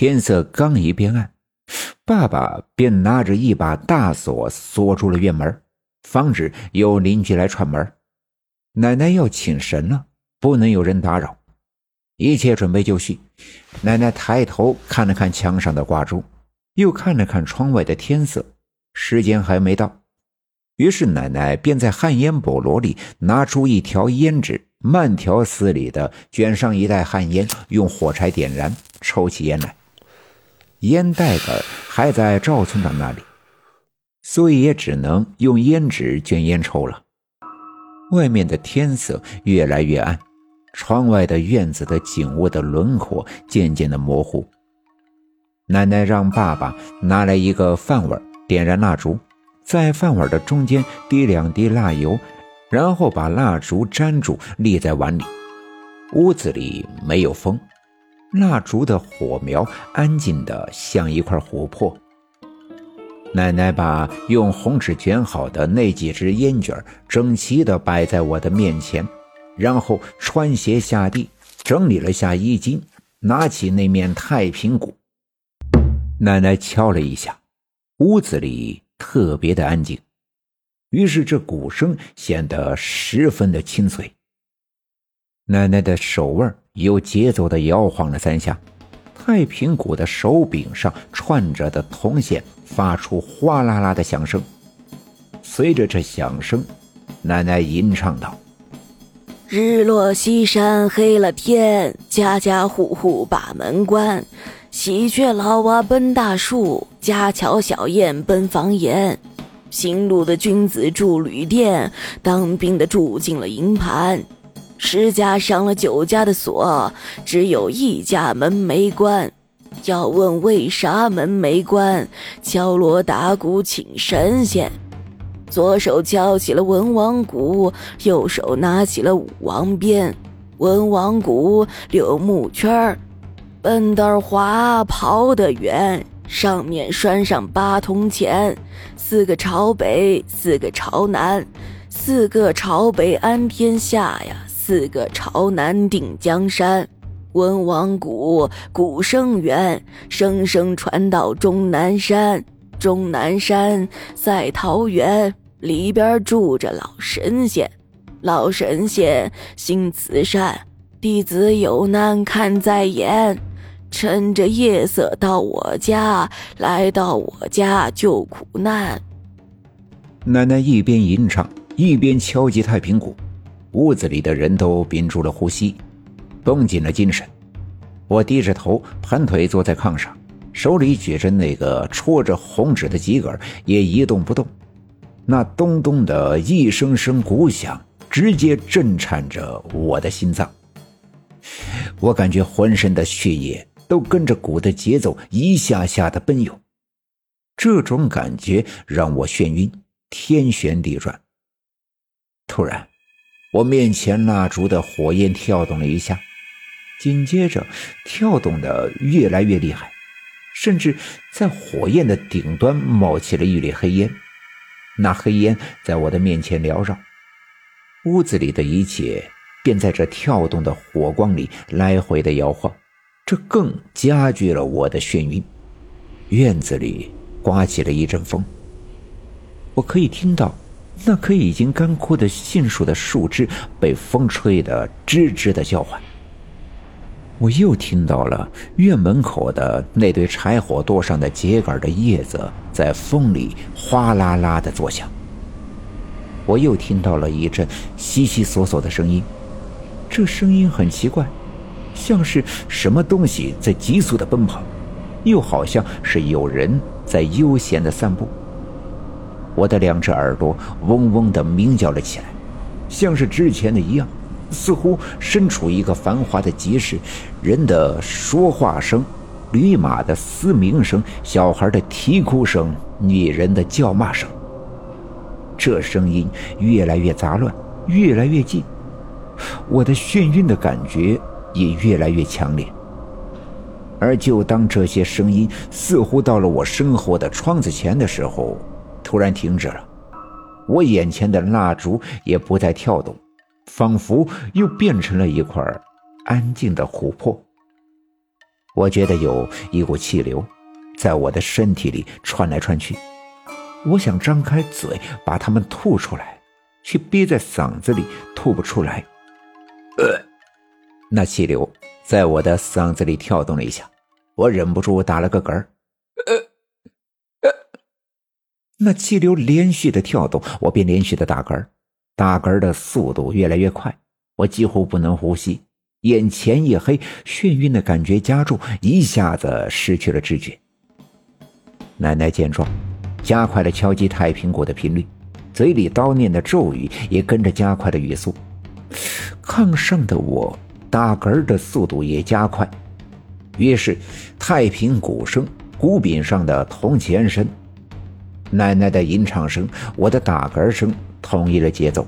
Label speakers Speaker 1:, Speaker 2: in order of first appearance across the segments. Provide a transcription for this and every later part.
Speaker 1: 天色刚一变暗，爸爸便拿着一把大锁锁住了院门，防止有邻居来串门。奶奶要请神了，不能有人打扰。一切准备就绪，奶奶抬头看了看墙上的挂钟，又看了看窗外的天色，时间还没到。于是奶奶便在旱烟菠萝里拿出一条烟纸，慢条斯理地卷上一袋旱烟，用火柴点燃，抽起烟来。烟袋子还在赵村长那里，所以也只能用烟纸卷烟抽了。外面的天色越来越暗，窗外的院子的景物的轮廓渐渐的模糊。奶奶让爸爸拿来一个饭碗，点燃蜡烛。在饭碗的中间滴两滴蜡油，然后把蜡烛粘住，立在碗里。屋子里没有风，蜡烛的火苗安静的像一块琥珀。奶奶把用红纸卷好的那几只烟卷整齐的摆在我的面前，然后穿鞋下地，整理了下衣襟，拿起那面太平鼓。奶奶敲了一下，屋子里。特别的安静，于是这鼓声显得十分的清脆。奶奶的手腕有节奏的摇晃了三下，太平鼓的手柄上串着的铜线发出哗啦啦的响声。随着这响声，奶奶吟唱道：“
Speaker 2: 日落西山黑了天，家家户户把门关。”喜鹊老蛙奔大树，家巧小燕奔房檐。行路的君子住旅店，当兵的住进了营盘。十家上了九家的锁，只有一家门没关。要问为啥门没关？敲锣打鼓请神仙。左手敲起了文王鼓，右手拿起了武王鞭。文王鼓柳木圈儿。奔得滑，跑得远，上面拴上八铜钱，四个朝北，四个朝南，四个朝北安天下呀，四个朝南定江山。文王鼓，鼓声远，声声传到终南山。终南山在桃源，里边住着老神仙，老神仙心慈善，弟子有难看在眼。趁着夜色到我家，来到我家救苦难。
Speaker 1: 奶奶一边吟唱，一边敲击太平鼓，屋子里的人都屏住了呼吸，绷紧了精神。我低着头，盘腿坐在炕上，手里举着那个戳着红纸的秸秆，也一动不动。那咚咚的一声声鼓响，直接震颤着我的心脏。我感觉浑身的血液。都跟着鼓的节奏一下下的奔涌，这种感觉让我眩晕，天旋地转。突然，我面前蜡烛的火焰跳动了一下，紧接着跳动的越来越厉害，甚至在火焰的顶端冒起了一缕黑烟。那黑烟在我的面前缭绕，屋子里的一切便在这跳动的火光里来回的摇晃。这更加剧了我的眩晕。院子里刮起了一阵风，我可以听到那棵已经干枯的杏树的树枝被风吹得吱吱的叫唤。我又听到了院门口的那堆柴火垛上的秸秆的叶子在风里哗啦啦的作响。我又听到了一阵悉悉索索的声音，这声音很奇怪。像是什么东西在急速的奔跑，又好像是有人在悠闲的散步。我的两只耳朵嗡嗡的鸣叫了起来，像是之前的一样，似乎身处一个繁华的集市，人的说话声、驴马的嘶鸣声、小孩的啼哭声、女人的叫骂声。这声音越来越杂乱，越来越近，我的眩晕的感觉。也越来越强烈，而就当这些声音似乎到了我身后的窗子前的时候，突然停止了。我眼前的蜡烛也不再跳动，仿佛又变成了一块安静的琥珀。我觉得有一股气流在我的身体里穿来穿去，我想张开嘴把它们吐出来，却憋在嗓子里吐不出来。呃，那气流在我的嗓子里跳动了一下，我忍不住打了个嗝儿。呃，那气流连续的跳动，我便连续的打嗝打嗝的速度越来越快，我几乎不能呼吸。眼前一黑，眩晕的感觉加重，一下子失去了知觉。奶奶见状，加快了敲击太平鼓的频率，嘴里叨念的咒语也跟着加快了语速。炕上的我打嗝的速度也加快，于是太平鼓声、鼓柄上的铜钱声、奶奶的吟唱声、我的打嗝声统一了节奏，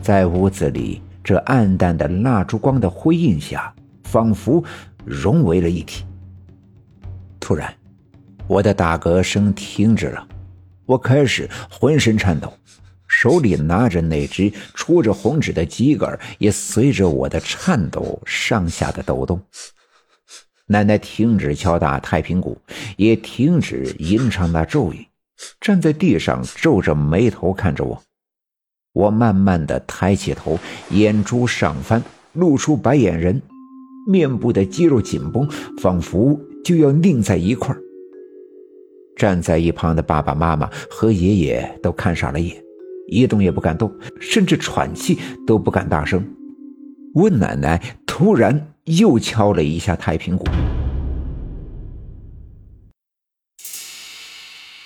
Speaker 1: 在屋子里。这暗淡的蜡烛光的辉映下，仿佛融为了一体。突然，我的打嗝声停止了，我开始浑身颤抖，手里拿着那只戳着红纸的鸡杆也随着我的颤抖上下的抖动。奶奶停止敲打太平鼓，也停止吟唱那咒语，站在地上皱着眉头看着我。我慢慢的抬起头，眼珠上翻，露出白眼仁，面部的肌肉紧绷，仿佛就要拧在一块站在一旁的爸爸妈妈和爷爷都看傻了眼，一动也不敢动，甚至喘气都不敢大声。我奶奶突然又敲了一下太平鼓。